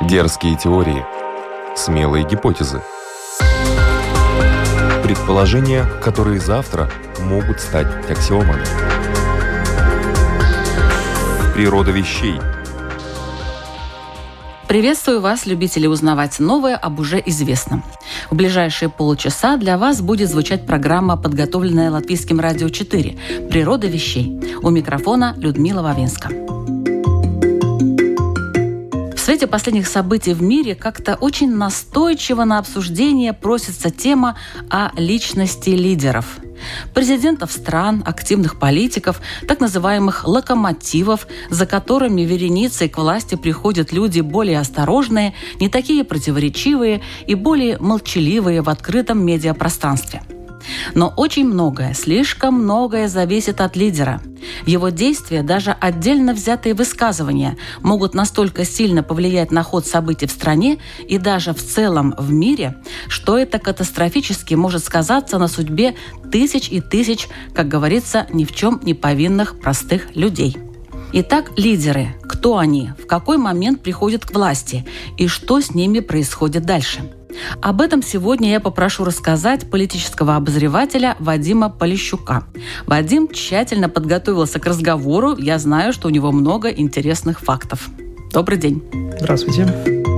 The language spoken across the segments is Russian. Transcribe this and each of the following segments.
Дерзкие теории. Смелые гипотезы. Предположения, которые завтра могут стать аксиомами. Природа вещей. Приветствую вас, любители узнавать новое об уже известном. В ближайшие полчаса для вас будет звучать программа, подготовленная Латвийским радио 4 «Природа вещей». У микрофона Людмила Вавинска. Свете последних событий в мире как-то очень настойчиво на обсуждение просится тема о личности лидеров – президентов стран, активных политиков, так называемых локомотивов, за которыми вереницей к власти приходят люди более осторожные, не такие противоречивые и более молчаливые в открытом медиапространстве. Но очень многое, слишком многое зависит от лидера. Его действия, даже отдельно взятые высказывания, могут настолько сильно повлиять на ход событий в стране и даже в целом в мире, что это катастрофически может сказаться на судьбе тысяч и тысяч, как говорится, ни в чем не повинных простых людей. Итак, лидеры. Кто они? В какой момент приходят к власти? И что с ними происходит дальше? Об этом сегодня я попрошу рассказать политического обозревателя Вадима Полищука. Вадим тщательно подготовился к разговору. Я знаю, что у него много интересных фактов. Добрый день. Здравствуйте.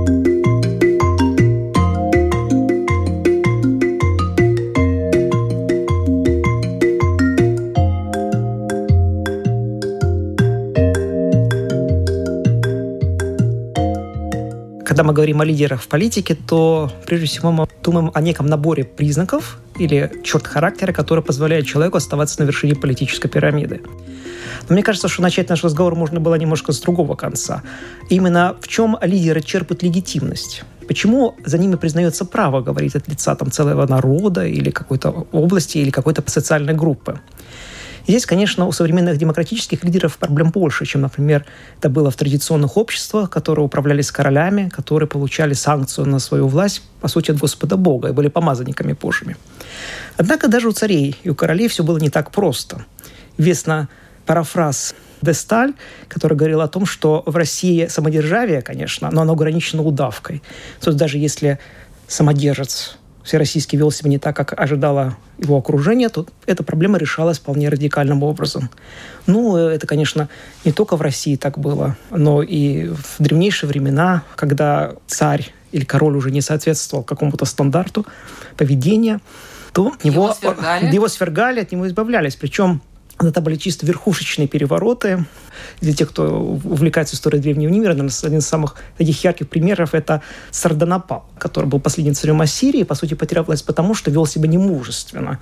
Когда мы говорим о лидерах в политике, то прежде всего мы думаем о неком наборе признаков или черт характера, который позволяет человеку оставаться на вершине политической пирамиды. Но мне кажется, что начать наш разговор можно было немножко с другого конца. Именно в чем лидеры черпают легитимность. Почему за ними признается право говорить от лица там, целого народа или какой-то области или какой-то социальной группы? Здесь, конечно, у современных демократических лидеров проблем больше, чем, например, это было в традиционных обществах, которые управлялись королями, которые получали санкцию на свою власть, по сути, от Господа Бога и были помазанниками Божьими. Однако даже у царей и у королей все было не так просто. Известно парафраз Десталь, который говорил о том, что в России самодержавие, конечно, но оно ограничено удавкой. То есть даже если самодержец всероссийский вел себя не так, как ожидало его окружение, то эта проблема решалась вполне радикальным образом. Ну, это, конечно, не только в России так было, но и в древнейшие времена, когда царь или король уже не соответствовал какому-то стандарту поведения, то его, его свергали, его свергали от него избавлялись. Причем это были чисто верхушечные перевороты. Для тех, кто увлекается историей древнего мира, наверное, один из самых таких ярких примеров – это Сарданапал, который был последним царем Ассирии, по сути, потерял власть потому, что вел себя немужественно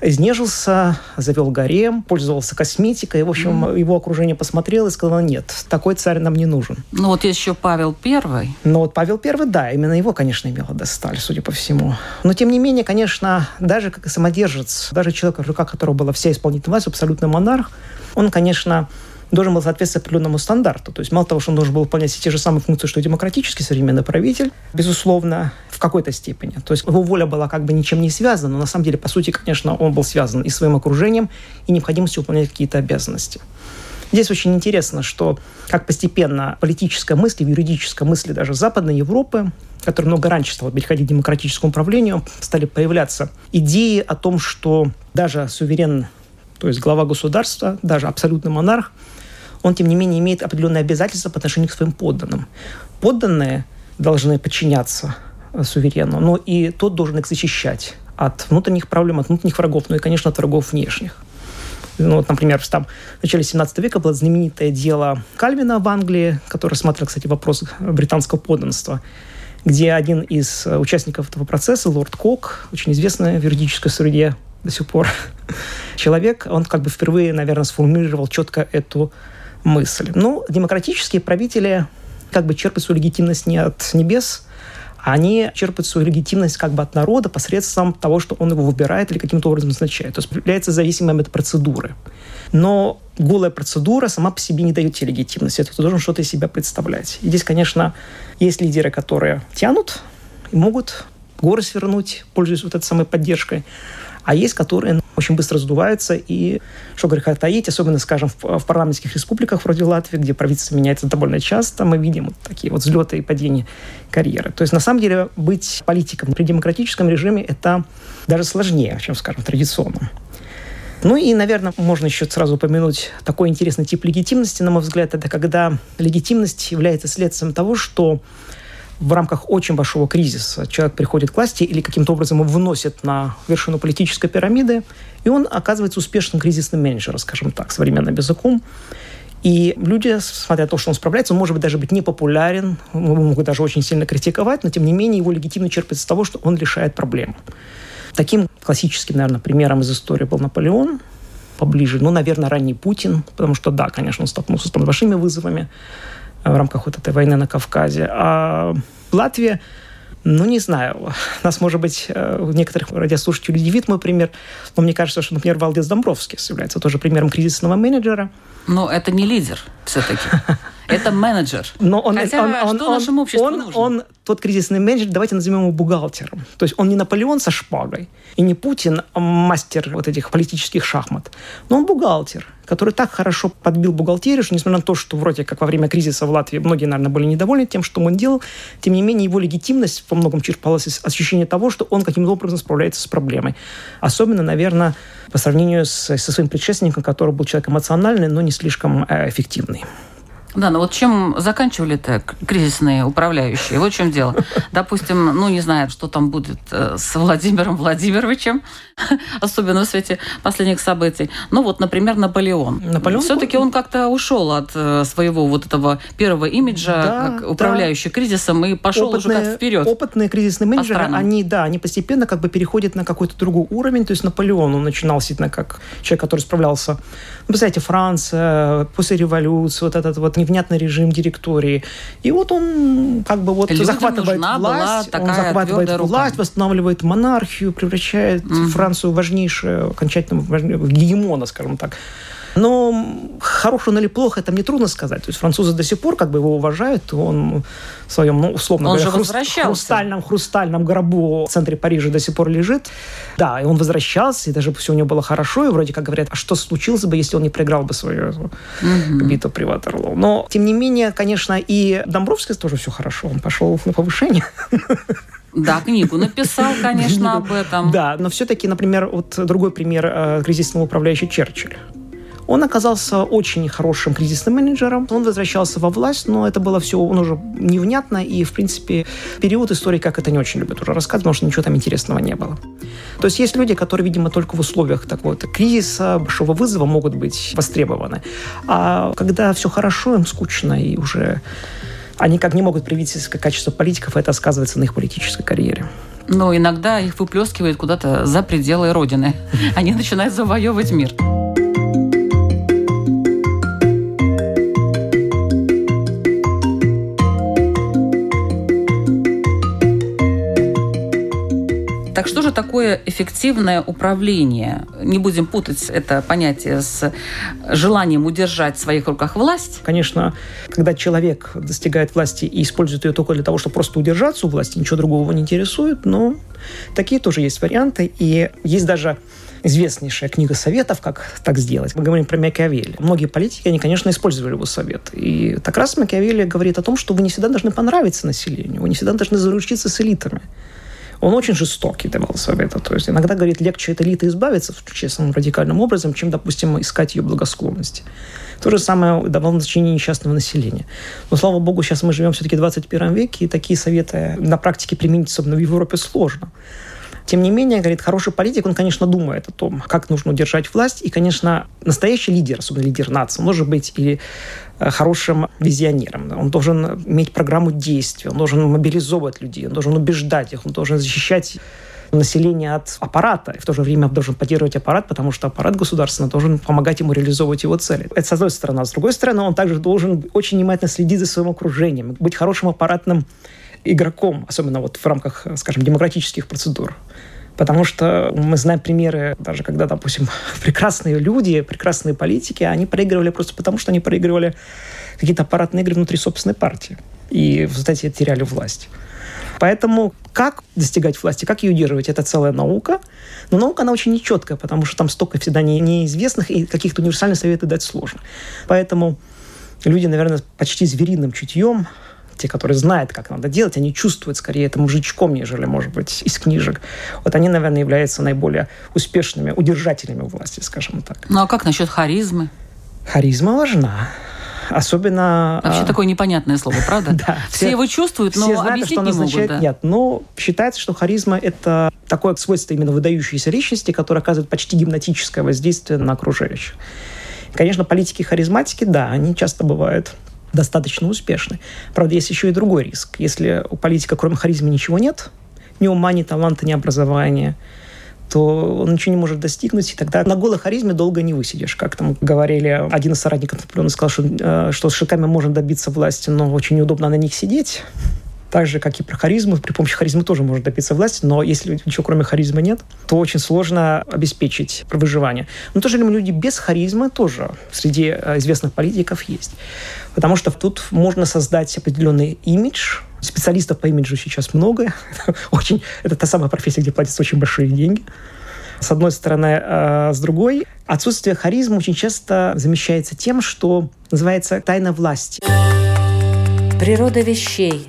изнежился, завел гарем, пользовался косметикой. И, в общем, mm. его окружение посмотрело и сказало, нет, такой царь нам не нужен. Ну вот еще Павел Первый. Ну вот Павел Первый, да, именно его, конечно, имело досталь, судя по всему. Но, тем не менее, конечно, даже как и самодержец, даже человек, в руках которого была вся исполнительная власть, абсолютный монарх, он, конечно, должен был соответствовать определенному стандарту. То есть мало того, что он должен был выполнять те же самые функции, что и демократический современный правитель, безусловно, в какой-то степени. То есть его воля была как бы ничем не связана, но на самом деле, по сути, конечно, он был связан и своим окружением, и необходимостью выполнять какие-то обязанности. Здесь очень интересно, что как постепенно политическая мысль, юридическая мысль даже Западной Европы, которая много раньше стала переходить к демократическому управлению, стали появляться идеи о том, что даже суверен, то есть глава государства, даже абсолютный монарх, он, тем не менее, имеет определенные обязательства по отношению к своим подданным. Подданные должны подчиняться э, суверену, но и тот должен их защищать от внутренних проблем, от внутренних врагов, ну и, конечно, от врагов внешних. Ну, вот, например, там, в начале 17 века было знаменитое дело Кальвина в Англии, который рассматривал, кстати, вопрос британского подданства, где один из э, участников этого процесса, лорд Кок, очень известный в юридической среде до сих пор человек, он как бы впервые, наверное, сформулировал четко эту мысль. Ну, демократические правители как бы черпают свою легитимность не от небес, а они черпают свою легитимность как бы от народа посредством того, что он его выбирает или каким-то образом назначает. То есть является зависимым от процедуры. Но голая процедура сама по себе не дает тебе легитимности. Это должен что-то из себя представлять. И здесь, конечно, есть лидеры, которые тянут и могут горы свернуть, пользуясь вот этой самой поддержкой. А есть, которые очень быстро сдуваются. И, что греха таить, особенно, скажем, в, в парламентских республиках вроде Латвии, где правительство меняется довольно часто, мы видим вот такие вот взлеты и падения карьеры. То есть, на самом деле, быть политиком при демократическом режиме – это даже сложнее, чем, скажем, традиционно. Ну и, наверное, можно еще сразу упомянуть такой интересный тип легитимности, на мой взгляд, это когда легитимность является следствием того, что в рамках очень большого кризиса человек приходит к власти или каким-то образом его выносит на вершину политической пирамиды, и он оказывается успешным кризисным менеджером, скажем так, современным языком. И люди, смотря на то, что он справляется, он может быть даже быть непопулярен, могут даже очень сильно критиковать, но тем не менее его легитимно черпается с того, что он решает проблему. Таким классическим, наверное, примером из истории был Наполеон, поближе, ну, наверное, ранний Путин, потому что, да, конечно, он столкнулся с большими вызовами в рамках вот этой войны на Кавказе. А Латвия ну, не знаю. Нас, может быть, э, некоторых радиослушателей удивит мой пример, но мне кажется, что, например, Валдис Домбровский является тоже примером кризисного менеджера. Но это не лидер все-таки. Это менеджер. Но он, Хотя, он, он, что он, нашему обществу он, нужно? Он, тот кризисный менеджер, давайте назовем его бухгалтером. То есть он не Наполеон со шпагой, и не Путин, а мастер вот этих политических шахмат, но он бухгалтер, который так хорошо подбил бухгалтерию, что несмотря на то, что вроде как во время кризиса в Латвии многие, наверное, были недовольны тем, что он делал, тем не менее его легитимность во многом черпалась из ощущения того, что он каким-то образом справляется с проблемой. Особенно, наверное, по сравнению с, со своим предшественником, который был человек эмоциональный, но не слишком э, эффективный. Да, но вот чем заканчивали-то кризисные управляющие? Вот в чем дело. Допустим, ну, не знаю, что там будет э, с Владимиром Владимировичем, особенно в свете последних событий. Ну, вот, например, Наполеон. Наполеон Все-таки он как-то ушел от э, своего вот этого первого имиджа, да, как управляющий да. кризисом, и пошел опытные, уже как вперед. Опытные кризисные менеджеры, они, да, они постепенно как бы переходят на какой-то другой уровень. То есть Наполеон, он начинал действительно как человек, который справлялся, ну, представляете, Франция, после революции, вот этот вот невнятный режим директории. И вот он как бы вот Людям захватывает власть, он захватывает власть, восстанавливает монархию, превращает угу. Францию в важнейшую, окончательно в гегемона, скажем так. Но хорошо он или плохо, это мне трудно сказать. То есть французы до сих пор как бы его уважают, он в своем, ну, условно он говоря, хруст, хрустальном, хрустальном гробу в центре Парижа до сих пор лежит. Да, и он возвращался, и даже все у него было хорошо, и вроде как говорят, а что случилось бы, если он не проиграл бы свою mm-hmm. битву при Ватерлоу. Но, тем не менее, конечно, и Домбровский тоже все хорошо, он пошел на повышение. Да, книгу написал, конечно, об этом. Да, но все-таки, например, вот другой пример э, кризисного управляющего Черчилль. Он оказался очень хорошим кризисным менеджером. Он возвращался во власть, но это было все он уже невнятно. И, в принципе, период истории как это не очень любят уже рассказывать, потому что ничего там интересного не было. То есть есть люди, которые, видимо, только в условиях такого кризиса, большого вызова могут быть востребованы. А когда все хорошо, им скучно и уже они как не могут проявить качество политиков, это сказывается на их политической карьере. Но иногда их выплескивают куда-то за пределы Родины. Они начинают завоевывать мир. Такое эффективное управление? Не будем путать это понятие с желанием удержать в своих руках власть. Конечно, когда человек достигает власти и использует ее только для того, чтобы просто удержаться у власти, ничего другого его не интересует, но такие тоже есть варианты. И есть даже известнейшая книга советов, как так сделать. Мы говорим про Макиавелли. Многие политики, они, конечно, использовали его совет. И так раз Макиавелли говорит о том, что вы не всегда должны понравиться населению, вы не всегда должны заручиться с элитами. Он очень жестокий давал советы. То есть иногда, говорит, легче от элиты избавиться честным радикальным образом, чем, допустим, искать ее благосклонности. То же самое давал назначение несчастного населения. Но, слава богу, сейчас мы живем все-таки в 21 веке, и такие советы на практике применить, особенно в Европе, сложно. Тем не менее, говорит, хороший политик, он, конечно, думает о том, как нужно удержать власть. И, конечно, настоящий лидер, особенно лидер нации, может быть или э, хорошим визионером. Он должен иметь программу действий, он должен мобилизовывать людей, он должен убеждать их, он должен защищать население от аппарата, и в то же время должен поддерживать аппарат, потому что аппарат государственный должен помогать ему реализовывать его цели. Это с одной стороны. А с другой стороны, он также должен очень внимательно следить за своим окружением, быть хорошим аппаратным игроком, особенно вот в рамках, скажем, демократических процедур. Потому что мы знаем примеры, даже когда, допустим, прекрасные люди, прекрасные политики, они проигрывали просто потому, что они проигрывали какие-то аппаратные игры внутри собственной партии. И в результате теряли власть. Поэтому как достигать власти, как ее удерживать, это целая наука. Но наука, она очень нечеткая, потому что там столько всегда не, неизвестных, и каких-то универсальных советов дать сложно. Поэтому люди, наверное, почти звериным чутьем те, которые знают, как надо делать, они чувствуют скорее это мужичком, нежели, может быть, из книжек. Вот они, наверное, являются наиболее успешными удержателями власти, скажем так. Ну а как насчет харизмы? Харизма важна. Особенно... Вообще а... такое непонятное слово, правда? да. Все, все его чувствуют, но все знают, объяснить что не означает могут. Да. нет. Но считается, что харизма – это такое свойство именно выдающейся личности, которое оказывает почти гипнотическое воздействие на окружающих. Конечно, политики-харизматики, да, они часто бывают достаточно успешны. Правда, есть еще и другой риск. Если у политика кроме харизмы ничего нет, ни ума, ни таланта, ни образования, то он ничего не может достигнуть, и тогда на голой харизме долго не высидишь. Как там говорили, один из соратников Наполеона сказал, что, э, что с шиками можно добиться власти, но очень неудобно на них сидеть. Так же, как и про харизму, при помощи харизмы тоже можно добиться власти, но если ничего кроме харизмы нет, то очень сложно обеспечить выживание. Но тоже люди без харизмы тоже среди э, известных политиков есть. Потому что тут можно создать определенный имидж, Специалистов по имиджу сейчас много. очень, это та самая профессия, где платятся очень большие деньги. С одной стороны, а с другой, отсутствие харизмы очень часто замещается тем, что называется тайна власти. Природа вещей.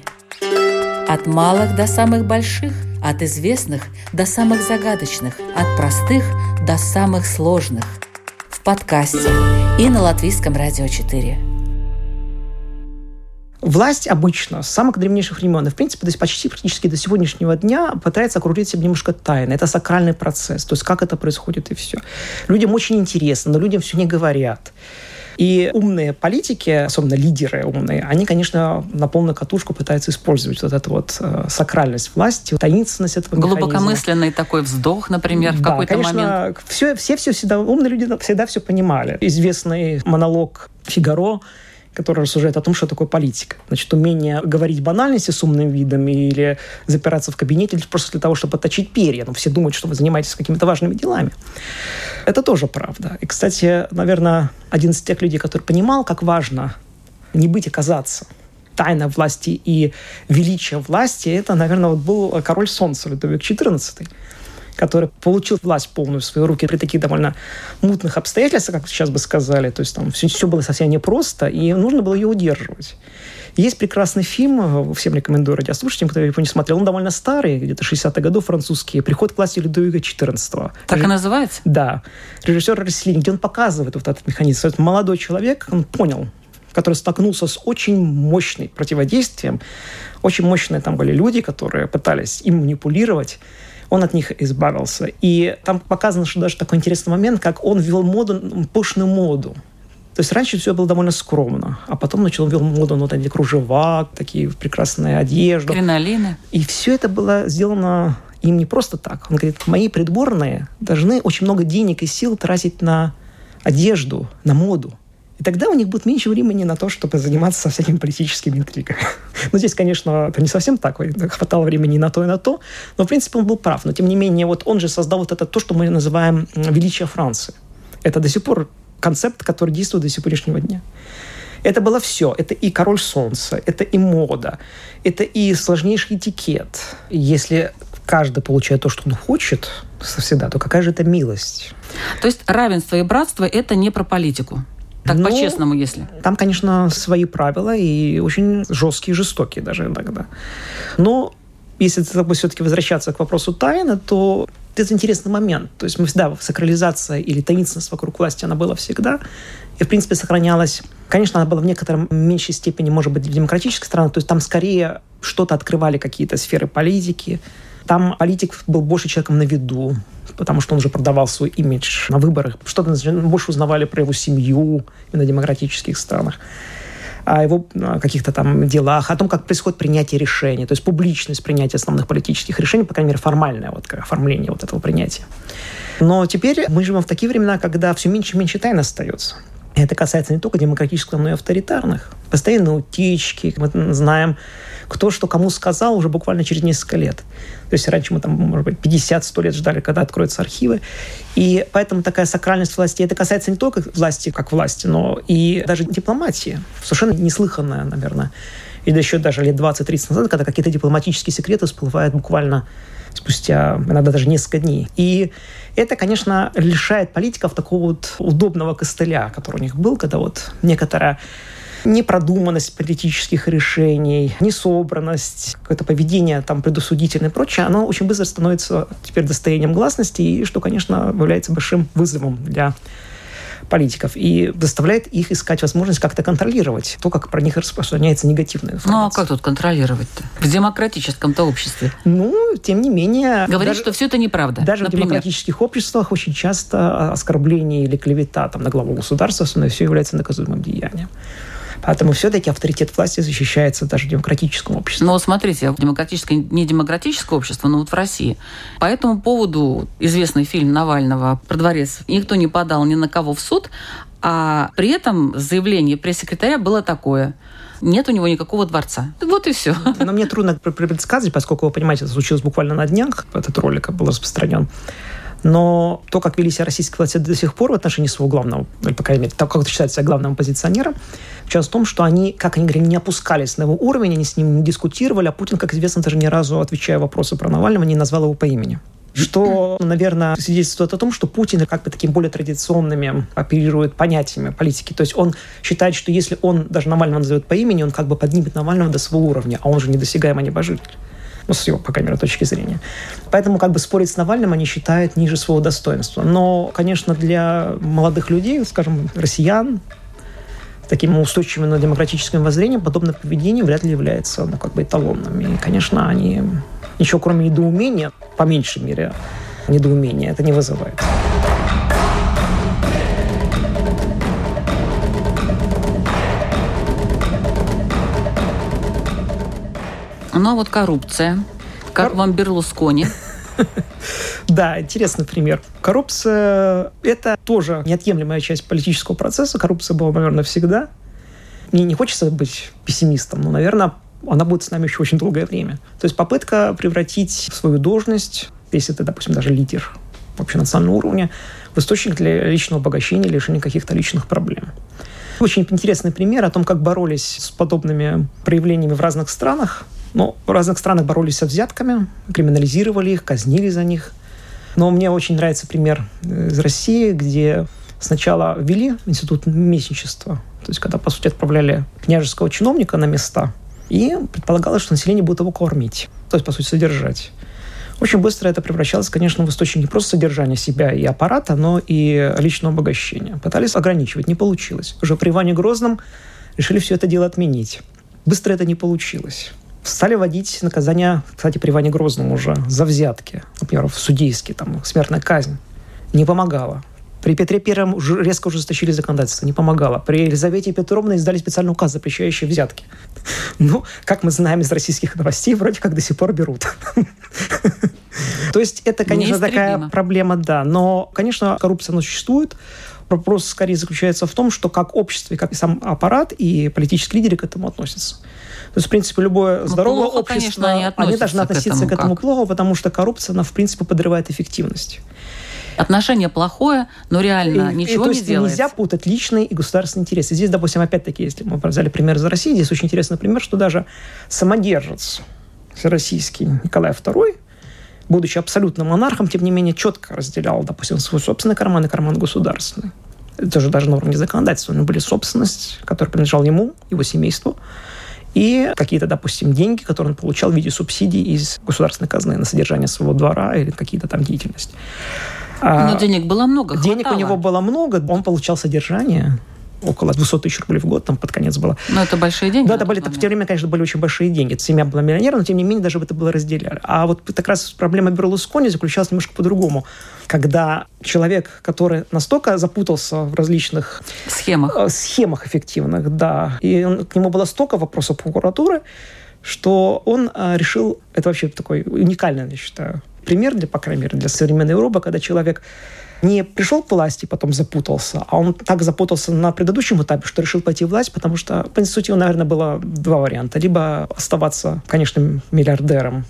От малых до самых больших, от известных до самых загадочных, от простых до самых сложных. В подкасте и на Латвийском радио 4. Власть обычно с самых древнейших времен, и в принципе до, почти практически до сегодняшнего дня пытается окружить себя немножко тайно. Это сакральный процесс, то есть как это происходит и все. Людям очень интересно, но людям все не говорят. И умные политики, особенно лидеры умные, они, конечно, на полную катушку пытаются использовать вот эту вот э, сакральность власти, таинственность этого Глубокомысленный такой вздох, например, в да, какой-то конечно, момент. Все, все, все всегда, умные люди всегда все понимали. Известный монолог Фигаро который рассуждает о том, что такое политика. Значит, умение говорить банальности с умным видом или запираться в кабинете просто для того, чтобы отточить перья. Но ну, все думают, что вы занимаетесь какими-то важными делами. Это тоже правда. И, кстати, наверное, один из тех людей, который понимал, как важно не быть, оказаться тайна власти и величие власти, это, наверное, вот был король солнца Людовик XIV который получил власть полную в свои руки при таких довольно мутных обстоятельствах, как сейчас бы сказали. То есть там все, все было совсем непросто, и нужно было ее удерживать. Есть прекрасный фильм, всем рекомендую радиослушателям, кто его не смотрел. Он довольно старый, где-то 60-х годов, французский. «Приход к власти Людовика XIV». Так Реж... и называется? Да. Режиссер Расселин, где он показывает вот этот механизм. Это молодой человек, он понял, который столкнулся с очень мощным противодействием. Очень мощные там были люди, которые пытались им манипулировать он от них избавился. И там показано, что даже такой интересный момент, как он ввел моду, пышную моду. То есть раньше все было довольно скромно, а потом начал ввел моду на вот эти кружева, такие прекрасные одежды. Кринолины. И все это было сделано им не просто так. Он говорит, мои придворные должны очень много денег и сил тратить на одежду, на моду. И тогда у них будет меньше времени на то, чтобы заниматься всякими политическими интригами. Ну, здесь, конечно, это не совсем так. Хватало времени и на то, и на то. Но, в принципе, он был прав. Но, тем не менее, вот он же создал вот это то, что мы называем величие Франции. Это до сих пор концепт, который действует до сегодняшнего дня. Это было все. Это и король солнца, это и мода, это и сложнейший этикет. Если каждый получает то, что он хочет всегда, то какая же это милость? То есть равенство и братство – это не про политику? Так, ну, по-честному, если. Там, конечно, свои правила и очень жесткие, жестокие даже иногда. Но если все-таки возвращаться к вопросу тайны, то это интересный момент. То есть мы всегда, сакрализация или таинственность вокруг власти, она была всегда. И, в принципе, сохранялась. Конечно, она была в некотором меньшей степени, может быть, в демократической стране. То есть там скорее что-то открывали какие-то сферы политики. Там политик был больше человеком на виду потому что он уже продавал свой имидж на выборах. Что-то больше узнавали про его семью на демократических странах о его каких-то там делах, о том, как происходит принятие решений, то есть публичность принятия основных политических решений, по крайней мере, формальное вот, оформление вот этого принятия. Но теперь мы живем в такие времена, когда все меньше и меньше тайн остается. Это касается не только демократических, но и авторитарных. Постоянные утечки. Мы знаем кто что кому сказал уже буквально через несколько лет. То есть раньше мы там, может быть, 50-100 лет ждали, когда откроются архивы. И поэтому такая сакральность власти, это касается не только власти как власти, но и даже дипломатии. Совершенно неслыханная, наверное, или еще даже лет 20-30 назад, когда какие-то дипломатические секреты всплывают буквально спустя иногда даже несколько дней. И это, конечно, лишает политиков такого вот удобного костыля, который у них был, когда вот некоторая непродуманность политических решений, несобранность, какое-то поведение там предусудительное и прочее, оно очень быстро становится теперь достоянием гласности, и что, конечно, является большим вызовом для политиков и заставляет их искать возможность как-то контролировать то, как про них распространяется негативная информация. Ну, а как тут контролировать-то? В демократическом-то обществе. Ну, тем не менее... Говорит, даже, что все это неправда. Даже например. в демократических обществах очень часто оскорбление или клевета там, на главу государства, все является наказуемым деянием. Поэтому все-таки авторитет власти защищается даже в демократическом обществе. Но смотрите, демократическое, не демократическое общество, но вот в России. По этому поводу известный фильм Навального про дворец никто не подал ни на кого в суд, а при этом заявление пресс-секретаря было такое – нет у него никакого дворца. Вот и все. Но мне трудно предсказывать, поскольку, вы понимаете, это случилось буквально на днях, этот ролик был распространен. Но то, как вели себя российские власти до сих пор в отношении своего главного, или, по крайней мере, так как это считается главным оппозиционером, часть в том, что они, как они говорили, не опускались на его уровень, они с ним не дискутировали, а Путин, как известно, даже ни разу, отвечая вопросы про Навального, не назвал его по имени что, наверное, свидетельствует о том, что Путин как бы таким более традиционными оперирует понятиями политики. То есть он считает, что если он даже Навального назовет по имени, он как бы поднимет Навального до своего уровня, а он же недосягаемый небожитель ну, с его, по крайней мере, точки зрения. Поэтому как бы спорить с Навальным они считают ниже своего достоинства. Но, конечно, для молодых людей, скажем, россиян, таким устойчивым на демократическим воззрением подобное поведение вряд ли является ну, как бы эталонным. И, конечно, они ничего кроме недоумения, по меньшей мере, недоумения это не вызывает. Ну а вот коррупция. Как Кор... вам Берлускони? Да, интересный пример. Коррупция – это тоже неотъемлемая часть политического процесса. Коррупция была, наверное, всегда. Мне не хочется быть пессимистом, но, наверное, она будет с нами еще очень долгое время. То есть попытка превратить свою должность, если ты, допустим, даже лидер вообще национального уровня, в источник для личного обогащения, решения каких-то личных проблем. Очень интересный пример о том, как боролись с подобными проявлениями в разных странах. Но в разных странах боролись со взятками, криминализировали их, казнили за них. Но мне очень нравится пример э, из России, где сначала ввели институт местничества, то есть когда, по сути, отправляли княжеского чиновника на места, и предполагалось, что население будет его кормить, то есть, по сути, содержать. Очень быстро это превращалось, конечно, в источник не просто содержания себя и аппарата, но и личного обогащения. Пытались ограничивать, не получилось. Уже при Иване Грозном решили все это дело отменить. Быстро это не получилось. Стали вводить наказания, кстати, при Иване Грозном уже, за взятки. Например, в судейские, там, смертная казнь. Не помогало. При Петре Первом резко ужесточили законодательство, не помогало. При Елизавете Петровне издали специальный указ, запрещающий взятки. Ну, как мы знаем из российских новостей, вроде как до сих пор берут. То есть это, конечно, такая проблема, да. Но, конечно, коррупция, она существует. Вопрос скорее заключается в том, что как общество, и как и сам аппарат, и политические лидеры к этому относятся. То есть, в принципе, любое ну, здоровое плохо, общество, конечно, они, они должны относиться к этому, к этому плохо, потому что коррупция, она, в принципе, подрывает эффективность. Отношение плохое, но реально и, ничего и, то есть не делается. Нельзя путать личный и государственный интерес. И здесь, допустим, опять-таки, если мы взяли пример из России, здесь очень интересный пример, что даже самодержец российский Николай II, будучи абсолютно монархом, тем не менее четко разделял, допустим, свой собственный карман и карман государственный. Это же даже на уровне законодательства. У него были собственность, которая принадлежала ему, его семейству, и какие-то, допустим, деньги, которые он получал в виде субсидий из государственной казны на содержание своего двора или какие-то там деятельности. Но а, денег было много, Денег хватало. у него было много, он получал содержание около 200 тысяч рублей в год, там под конец было. Но это большие деньги? Да, это были, в те время, конечно, были очень большие деньги. Семья была миллионером, но тем не менее даже это было разделяли. А вот как раз проблема Берлускони заключалась немножко по-другому. Когда человек, который настолько запутался в различных схемах, э, схемах эффективных, да, и он, к нему было столько вопросов прокуратуры, что он э, решил, это вообще такой уникальный, я считаю, пример, для, по крайней мере, для современной Европы, когда человек не пришел к власти потом запутался, а он так запутался на предыдущем этапе, что решил пойти в власть, потому что, по сути, у него, наверное, было два варианта. Либо оставаться, конечно, миллиардером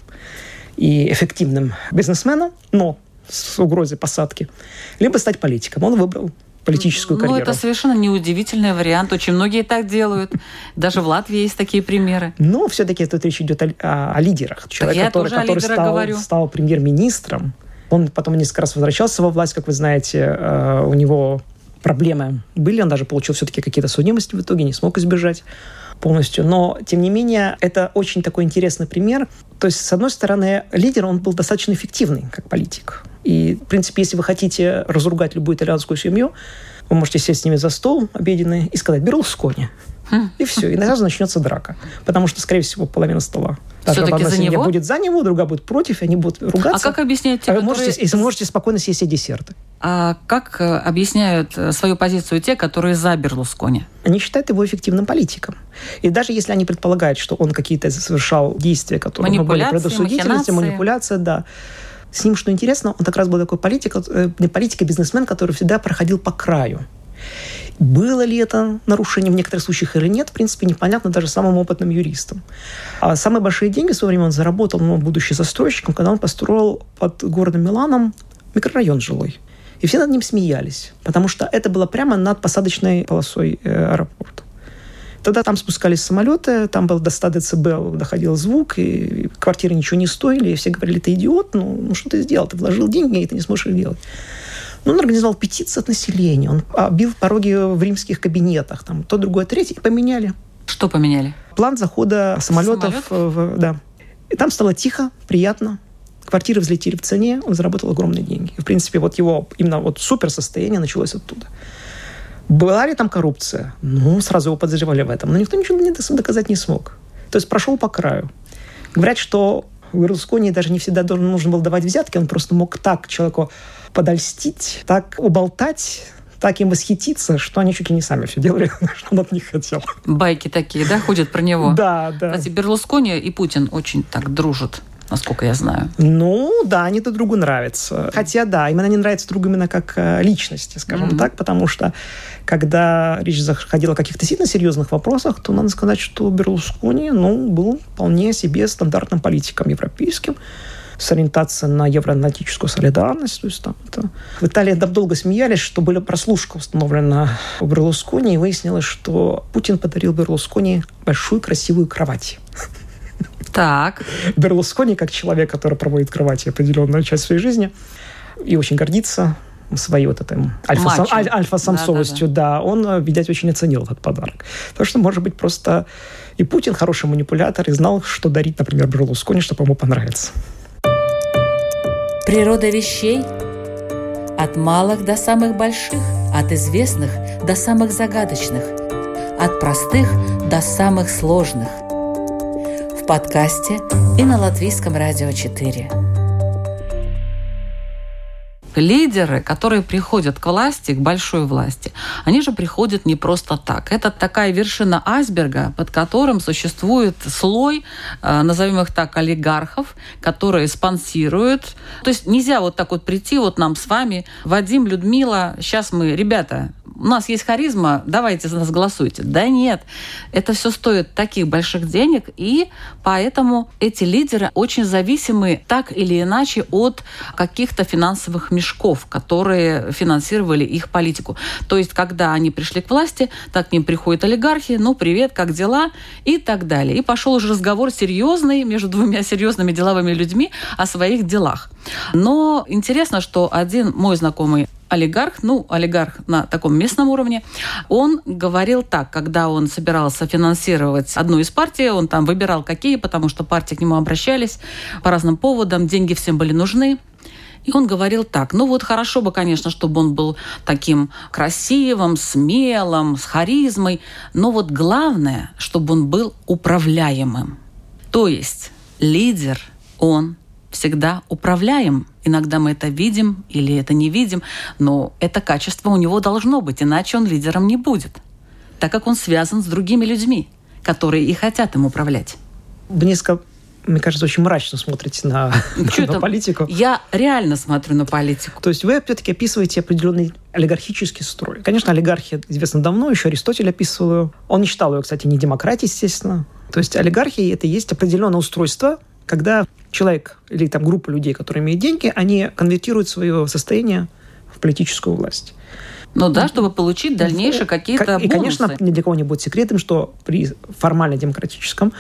и эффективным бизнесменом, но с угрозой посадки, либо стать политиком. Он выбрал политическую карьеру. Ну, это совершенно неудивительный вариант. Очень многие так делают. Даже в Латвии есть такие примеры. Но все-таки тут речь идет о, о, о лидерах. Человек, который, который стал, стал премьер-министром. Он потом несколько раз возвращался во власть, как вы знаете. Э, у него проблемы были. Он даже получил все-таки какие-то судимости в итоге, не смог избежать полностью. Но, тем не менее, это очень такой интересный пример. То есть, с одной стороны, лидер, он был достаточно эффективный как политик. И, в принципе, если вы хотите разругать любую итальянскую семью, вы можете сесть с ними за стол обеденный и сказать «Берлускони». И все, и сразу начнется драка. Потому что, скорее всего, половина стола. Все-таки за него? будет за него, другая будет против, и они будут ругаться. А как объяснять те, а вы которые... можете, Если можете спокойно съесть все десерты. А как э, объясняют э, свою позицию те, которые за Берлускони? Они считают его эффективным политиком. И даже если они предполагают, что он какие-то совершал действия, которые были предосудительности, манипуляция, да, с ним, что интересно, он как раз был такой политик, э, не политик, а бизнесмен, который всегда проходил по краю. Было ли это нарушение в некоторых случаях или нет, в принципе, непонятно даже самым опытным юристам. А самые большие деньги в свое время он заработал, ну, будучи застройщиком, когда он построил под городом Миланом микрорайон жилой. И все над ним смеялись, потому что это было прямо над посадочной полосой э, аэропорта. Тогда там спускались самолеты, там был до 100 дБ доходил звук, и квартиры ничего не стоили, и все говорили, ты идиот, ну, ну что ты сделал, ты вложил деньги, и ты не сможешь их делать. Но он организовал петицию от населения, он бил пороги в римских кабинетах, там то, другое, третье, и поменяли. Что поменяли? План захода самолетов. Самолет? В, да. И там стало тихо, приятно. Квартиры взлетели в цене, он заработал огромные деньги. в принципе, вот его именно вот супер состояние началось оттуда. Была ли там коррупция? Ну, сразу его подозревали в этом. Но никто ничего доказать не смог. То есть прошел по краю. Говорят, что Берлускони даже не всегда должен, нужно было давать взятки, он просто мог так человеку подольстить, так уболтать, так им восхититься, что они чуть ли не сами все делали, что он от них хотел. Байки такие, да, ходят про него? Да, да. Кстати, Берлускони и Путин очень так дружат насколько я знаю. Ну, да, они друг другу нравятся. Хотя, да, именно они нравятся друг именно как э, личности, скажем mm-hmm. так, потому что когда речь заходила о каких-то сильно серьезных вопросах, то надо сказать, что Берлускони, ну, был вполне себе стандартным политиком европейским, с ориентацией на евроатлантическую солидарность. То есть, там, это... В Италии долго смеялись, что была прослушка установлена у Берлускони, и выяснилось, что Путин подарил Берлускони большую красивую кровать. Так. Берлускони, как человек, который проводит в кровати определенную часть своей жизни и очень гордится своей вот этой альфа-сам, аль, альфа-самцовостью, да, да, да. он, видать, очень оценил этот подарок. Потому что, может быть, просто и Путин хороший манипулятор и знал, что дарить, например, Берлускони, чтобы ему понравиться. Природа вещей от малых до самых больших, от известных до самых загадочных, от простых до самых сложных – подкасте и на Латвийском радио 4. Лидеры, которые приходят к власти, к большой власти, они же приходят не просто так. Это такая вершина айсберга, под которым существует слой, э, назовем их так, олигархов, которые спонсируют. То есть нельзя вот так вот прийти вот нам с вами, Вадим, Людмила, сейчас мы, ребята, у нас есть харизма, давайте за нас голосуйте. Да нет, это все стоит таких больших денег, и поэтому эти лидеры очень зависимы так или иначе от каких-то финансовых мешков, которые финансировали их политику. То есть, когда они пришли к власти, так к ним приходят олигархи, ну, привет, как дела, и так далее. И пошел уже разговор серьезный между двумя серьезными деловыми людьми о своих делах. Но интересно, что один мой знакомый олигарх, ну, олигарх на таком местном уровне, он говорил так, когда он собирался финансировать одну из партий, он там выбирал какие, потому что партии к нему обращались по разным поводам, деньги всем были нужны. И он говорил так, ну вот хорошо бы, конечно, чтобы он был таким красивым, смелым, с харизмой, но вот главное, чтобы он был управляемым. То есть лидер, он всегда управляем. Иногда мы это видим или это не видим, но это качество у него должно быть, иначе он лидером не будет, так как он связан с другими людьми, которые и хотят им управлять. Вы несколько мне кажется, очень мрачно смотрите на, на, политику. Я реально смотрю на политику. То есть вы опять-таки описываете определенный олигархический строй. Конечно, олигархия известна давно, еще Аристотель описывал ее. Он не считал ее, кстати, не демократией, естественно. То есть олигархия – это есть определенное устройство, когда человек или там группа людей, которые имеют деньги, они конвертируют свое состояние в политическую власть. Ну да, чтобы получить дальнейшие какие-то И, конечно, ни для кого не будет секретом, что при формально демократическом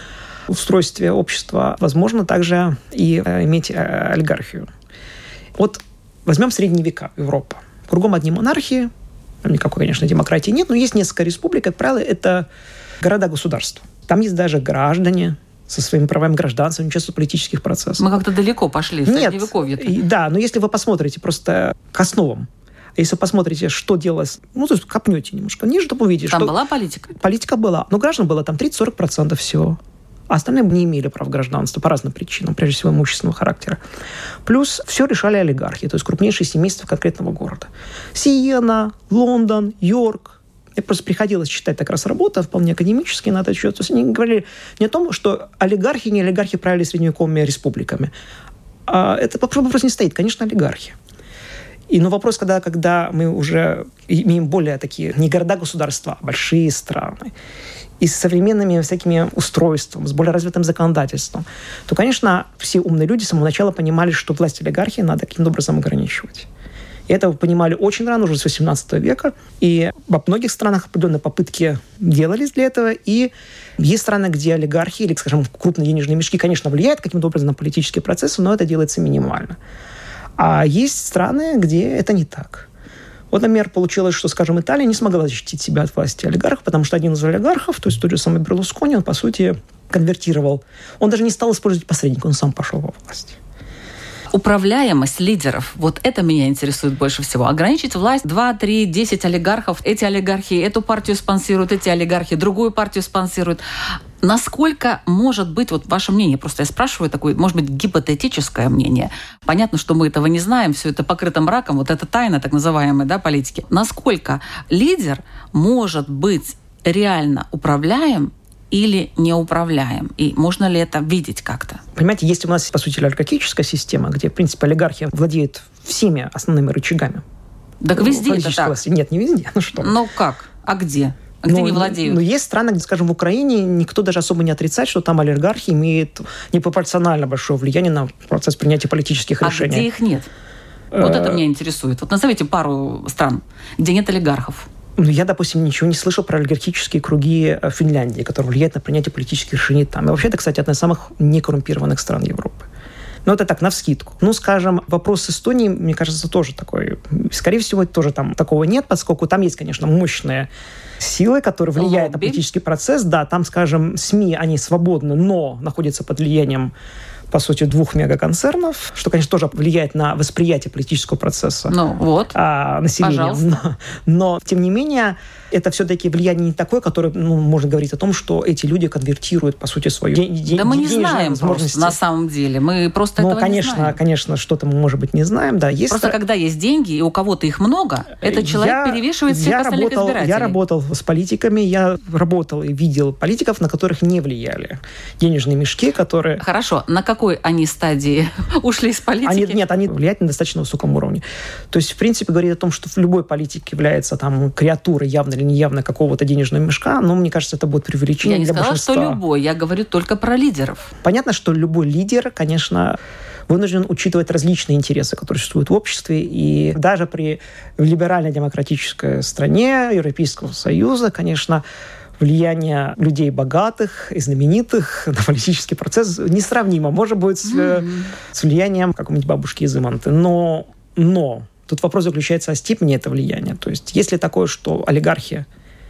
устройстве общества возможно также и э, иметь э, олигархию. Вот возьмем средние века Европа. Кругом одни монархии, никакой, конечно, демократии нет, но есть несколько республик, как правило, это города-государства. Там есть даже граждане, со своими правами гражданства, не участвуют в политических процессах. Мы как-то далеко пошли в Нет, средневековье. Да, но если вы посмотрите просто к основам, если вы посмотрите, что делалось, ну, то есть копнете немножко ниже, то увидите, Там что... была политика? Политика была. Но граждан было там 30-40% всего. А остальные не имели прав гражданства по разным причинам, прежде всего имущественного характера. Плюс все решали олигархи, то есть крупнейшие семейства конкретного города. Сиена, Лондон, Йорк. Мне просто приходилось читать так раз работа, вполне академические на этот счет. То есть они говорили не о том, что олигархи, не олигархи правили средневековыми республиками. А это вопрос не стоит. Конечно, олигархи. И но вопрос, когда, когда мы уже имеем более такие, не города-государства, а большие страны, и с современными всякими устройствами, с более развитым законодательством, то, конечно, все умные люди с самого начала понимали, что власть олигархии надо каким-то образом ограничивать. Это понимали очень рано, уже с 18 века. И во многих странах определенные попытки делались для этого. И есть страны, где олигархи или, скажем, крупные денежные мешки, конечно, влияют каким-то образом на политические процессы, но это делается минимально. А есть страны, где это не так. Вот, например, получилось, что, скажем, Италия не смогла защитить себя от власти олигархов, потому что один из олигархов, то есть тот же самый Берлускони, он, по сути, конвертировал. Он даже не стал использовать посредника, он сам пошел во власть. Управляемость лидеров, вот это меня интересует больше всего. Ограничить власть 2, 3, 10 олигархов, эти олигархи эту партию спонсируют, эти олигархи другую партию спонсируют. Насколько может быть, вот ваше мнение, просто я спрашиваю такое, может быть, гипотетическое мнение. Понятно, что мы этого не знаем, все это покрыто мраком, вот это тайна так называемая да, политики. Насколько лидер может быть реально управляем или не управляем? И можно ли это видеть как-то? Понимаете, есть у нас, по сути, олигархическая система, где, в принципе, олигархия владеет всеми основными рычагами. Так везде это так? Нет, не везде. Ну что? Ну как? А где? А где но, не владеют? Но есть страны, где, скажем, в Украине никто даже особо не отрицает, что там олигархи имеют непропорционально большое влияние на процесс принятия политических а решений. А где их нет? Вот это меня интересует. Вот назовите пару стран, где нет олигархов. Ну, я, допустим, ничего не слышал про олигархические круги э, Финляндии, которые влияют на принятие политических решений там. И вообще, это, кстати, одна из самых некоррумпированных стран Европы. Но это так, на вскидку. Ну, скажем, вопрос с Эстонией, мне кажется, тоже такой. Скорее всего, тоже там такого нет, поскольку там есть, конечно, мощные силы, которые влияют Лобби. на политический процесс. Да, там, скажем, СМИ, они свободны, но находятся под влиянием по сути, двух мегаконцернов, что, конечно, тоже влияет на восприятие политического процесса ну, вот. а, населения. Но, но, тем не менее, это все-таки влияние не такое, которое ну, можно говорить о том, что эти люди конвертируют, по сути, свою Да мы не знаем просто на самом деле. Мы просто ну, этого конечно, не знаем. конечно, что-то мы, может быть, не знаем. Да, есть просто когда есть деньги, и у кого-то их много, этот человек я, перевешивает всех я остальных работал, избирателей. Я работал с политиками, я работал и видел политиков, на которых не влияли денежные мешки, которые... Хорошо. На какой они стадии ушли из политики? Они, нет, они влияют на достаточно высоком уровне. То есть, в принципе, говорит о том, что любой политик является там креатурой явно неявно какого-то денежного мешка, но мне кажется, это будет преувеличение Я не для сказала, большинства. что любой, я говорю только про лидеров. Понятно, что любой лидер, конечно, вынужден учитывать различные интересы, которые существуют в обществе. И даже при либерально-демократической стране Европейского Союза, конечно, влияние людей богатых и знаменитых на политический процесс несравнимо. Может быть, с, mm-hmm. с влиянием какой-нибудь бабушки из Иманты. Но, но Тут вопрос заключается о степени этого влияния. То есть, если такое, что олигархия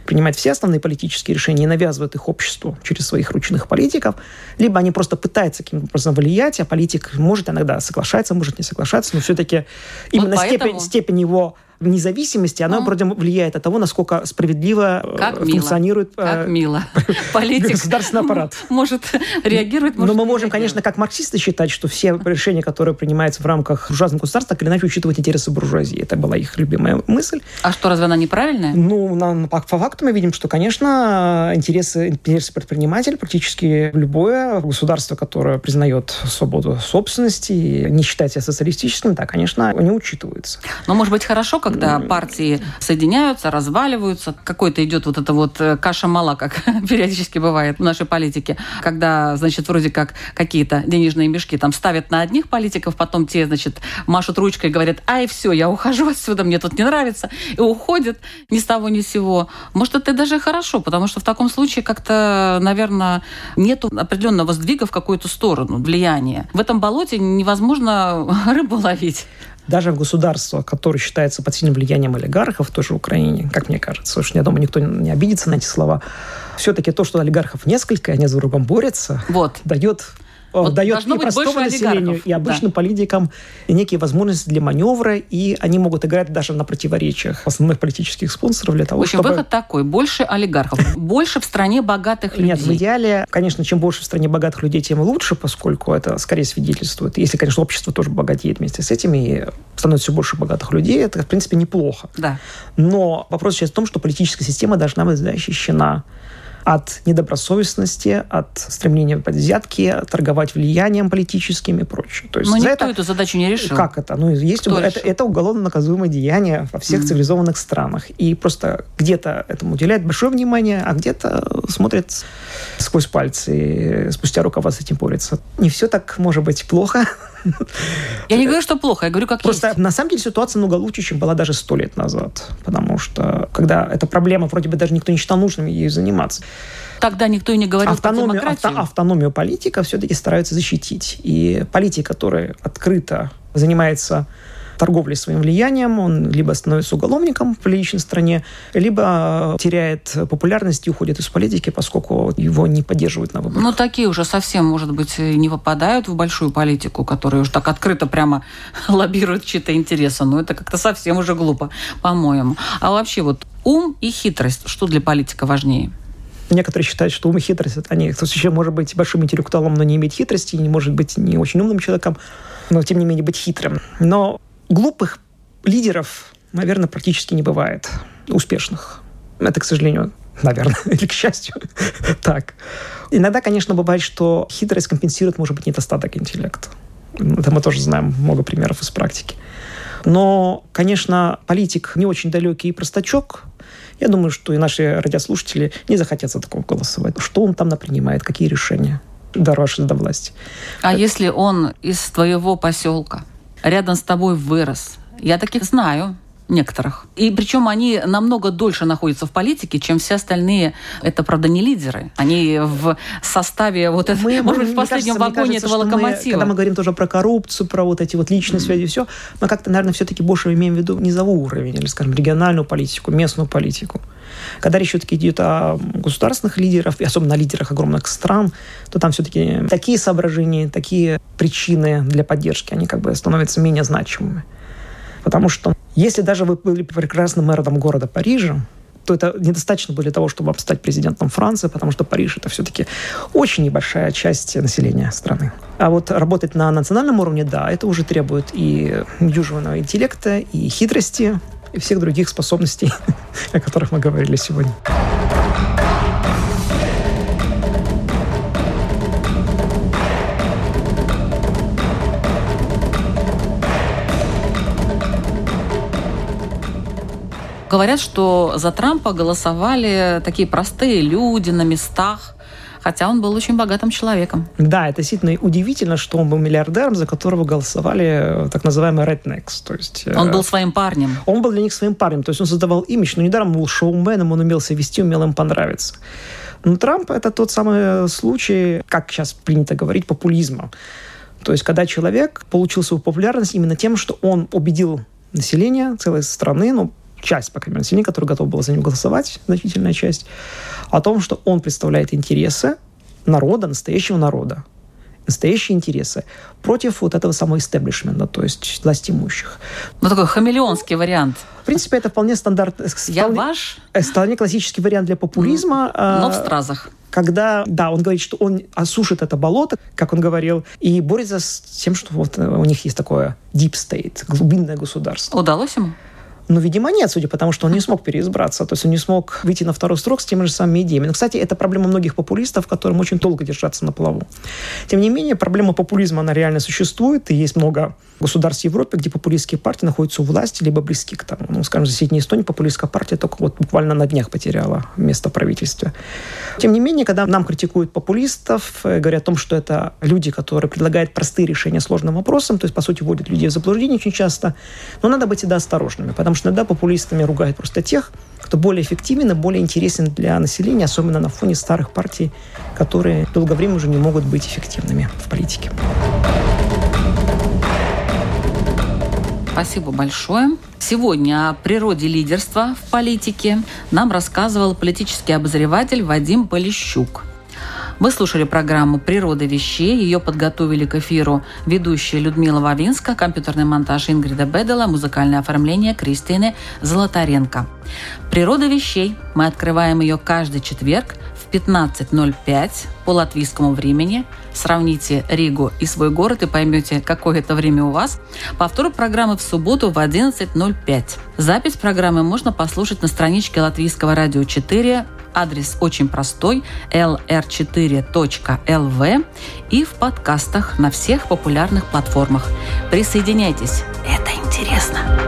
принимает все основные политические решения и навязывает их обществу через своих ручных политиков, либо они просто пытаются каким-то образом влиять, а политик может иногда соглашаться, может не соглашаться, но все-таки именно вот поэтому... степень, степень его независимости, она, вроде влияет от того, насколько справедливо э, как функционирует мило. Как мило. Политик государственный аппарат. Может реагировать, может Но мы можем, конечно, как марксисты считать, что все решения, которые принимаются в рамках буржуазного государства, так или иначе учитывают интересы буржуазии. Это была их любимая мысль. А что, разве она неправильная? Ну, на, по, по факту мы видим, что, конечно, интересы, интересы предпринимателя практически любое государство, которое признает свободу собственности не считает себя социалистическим, да, конечно, не учитываются. Но, может быть, хорошо, когда партии соединяются, разваливаются, какой-то идет вот эта вот э, каша-мала, как периодически бывает в нашей политике, когда, значит, вроде как какие-то денежные мешки там ставят на одних политиков, потом те, значит, машут ручкой и говорят, ай, все, я ухожу отсюда, мне тут не нравится, и уходят ни с того ни с сего. Может, это даже хорошо, потому что в таком случае как-то, наверное, нету определенного сдвига в какую-то сторону, влияния. В этом болоте невозможно рыбу ловить даже в государство, которое считается под сильным влиянием олигархов, тоже в Украине, как мне кажется, уж я думаю, никто не обидится на эти слова, все-таки то, что олигархов несколько, они за другом борются, вот. дает вот дает и простому населению, и обычным да. политикам некие возможности для маневра, и они могут играть даже на противоречиях основных политических спонсоров для того, в общем, чтобы... выход такой. Больше олигархов. Больше в стране богатых людей. Нет, в идеале, конечно, чем больше в стране богатых людей, тем лучше, поскольку это скорее свидетельствует. Если, конечно, общество тоже богатеет вместе с этими, и становится все больше богатых людей, это, в принципе, неплохо. Да. Но вопрос сейчас в том, что политическая система должна быть защищена от недобросовестности, от стремления под взятки, торговать влиянием политическим и прочее. То есть Но никто это, эту задачу не решил. Как это? Ну, есть Кто это, это уголовно наказуемое деяние во всех mm. цивилизованных странах. И просто где-то этому уделяют большое внимание, а где-то смотрят сквозь пальцы, спустя рукава с этим борются. Не все так может быть плохо. Я не говорю, что плохо, я говорю, как Просто есть. на самом деле ситуация много лучше, чем была даже сто лет назад. Потому что, когда эта проблема, вроде бы даже никто не считал нужным ею заниматься. Тогда никто и не говорил автономию, про авто, автономию политика все-таки стараются защитить. И политик, который открыто занимается торговлей своим влиянием, он либо становится уголовником в приличной стране, либо теряет популярность и уходит из политики, поскольку его не поддерживают на выборах. Ну, такие уже совсем, может быть, не попадают в большую политику, которые уже так открыто прямо лоббируют чьи-то интересы. Но это как-то совсем уже глупо, по-моему. А вообще вот ум и хитрость, что для политика важнее? Некоторые считают, что ум и хитрость, это они, кто еще может быть большим интеллектуалом, но не иметь хитрости, не может быть не очень умным человеком, но тем не менее быть хитрым. Но глупых лидеров, наверное, практически не бывает. Успешных. Это, к сожалению, наверное, или к счастью. так. Иногда, конечно, бывает, что хитрость компенсирует, может быть, недостаток интеллекта. Это мы тоже знаем много примеров из практики. Но, конечно, политик не очень далекий и простачок. Я думаю, что и наши радиослушатели не захотят за такого голосовать. Что он там напринимает, какие решения дорвавшись до власти. А если он из твоего поселка? рядом с тобой вырос. Я таких знаю некоторых. И причем они намного дольше находятся в политике, чем все остальные. Это, правда, не лидеры. Они в составе вот этого, мы, может быть, в последнем кажется, вагоне кажется, этого локомотива. Мы, когда мы говорим тоже про коррупцию, про вот эти вот личные mm-hmm. связи, все, мы как-то, наверное, все-таки больше имеем в виду низовой уровень, или, скажем, региональную политику, местную политику. Когда речь все-таки идет о государственных лидерах, и особенно о лидерах огромных стран, то там все-таки такие соображения, такие причины для поддержки, они как бы становятся менее значимыми. Потому что если даже вы были прекрасным мэром города Парижа, то это недостаточно было для того, чтобы стать президентом Франции, потому что Париж это все-таки очень небольшая часть населения страны. А вот работать на национальном уровне, да, это уже требует и дюжинного интеллекта, и хитрости, и всех других способностей, о которых мы говорили сегодня. Говорят, что за Трампа голосовали такие простые люди на местах, хотя он был очень богатым человеком. Да, это действительно удивительно, что он был миллиардером, за которого голосовали э, так называемые rednecks. То есть, э, он был своим парнем. Он был для них своим парнем, то есть он создавал имидж, но недаром был шоуменом, он умел себя вести, умел им понравиться. Но Трамп – это тот самый случай, как сейчас принято говорить, популизма. То есть, когда человек получил свою популярность именно тем, что он убедил население целой страны, ну, часть, по крайней мере, населения, которая готова была за него голосовать, значительная часть, о том, что он представляет интересы народа, настоящего народа, настоящие интересы против вот этого самого истеблишмента, то есть власть имущих. Ну, такой хамелеонский вариант. В принципе, это вполне стандартный... Я вполне, ваш? Э, вполне классический вариант для популизма. Но в стразах. Когда, да, он говорит, что он осушит это болото, как он говорил, и борется с тем, что вот у них есть такое deep state, глубинное государство. Удалось ему? Ну, видимо, нет, судя по тому, что он не смог переизбраться. То есть он не смог выйти на второй срок с теми же самыми идеями. Но, кстати, это проблема многих популистов, которым очень долго держаться на плаву. Тем не менее, проблема популизма, она реально существует, и есть много государств Европы, где популистские партии находятся у власти, либо близки к тому. Ну, скажем, в соседней Эстонии популистская партия только вот буквально на днях потеряла место в правительстве. Тем не менее, когда нам критикуют популистов, э, говорят о том, что это люди, которые предлагают простые решения сложным вопросам, то есть, по сути, вводят людей в заблуждение очень часто, но надо быть всегда осторожными, потому что иногда популистами ругают просто тех, кто более эффективен и более интересен для населения, особенно на фоне старых партий, которые долгое время уже не могут быть эффективными в политике. Спасибо большое. Сегодня о природе лидерства в политике нам рассказывал политический обозреватель Вадим Полищук. Вы слушали программу «Природа вещей». Ее подготовили к эфиру ведущая Людмила Вавинска, компьютерный монтаж Ингрида Бедела, музыкальное оформление Кристины Золотаренко. «Природа вещей». Мы открываем ее каждый четверг в 15.05 по латвийскому времени. Сравните Ригу и свой город и поймете, какое это время у вас. Повтор программы в субботу в 11.05. Запись программы можно послушать на страничке Латвийского радио 4 Адрес очень простой – lr4.lv и в подкастах на всех популярных платформах. Присоединяйтесь, это интересно.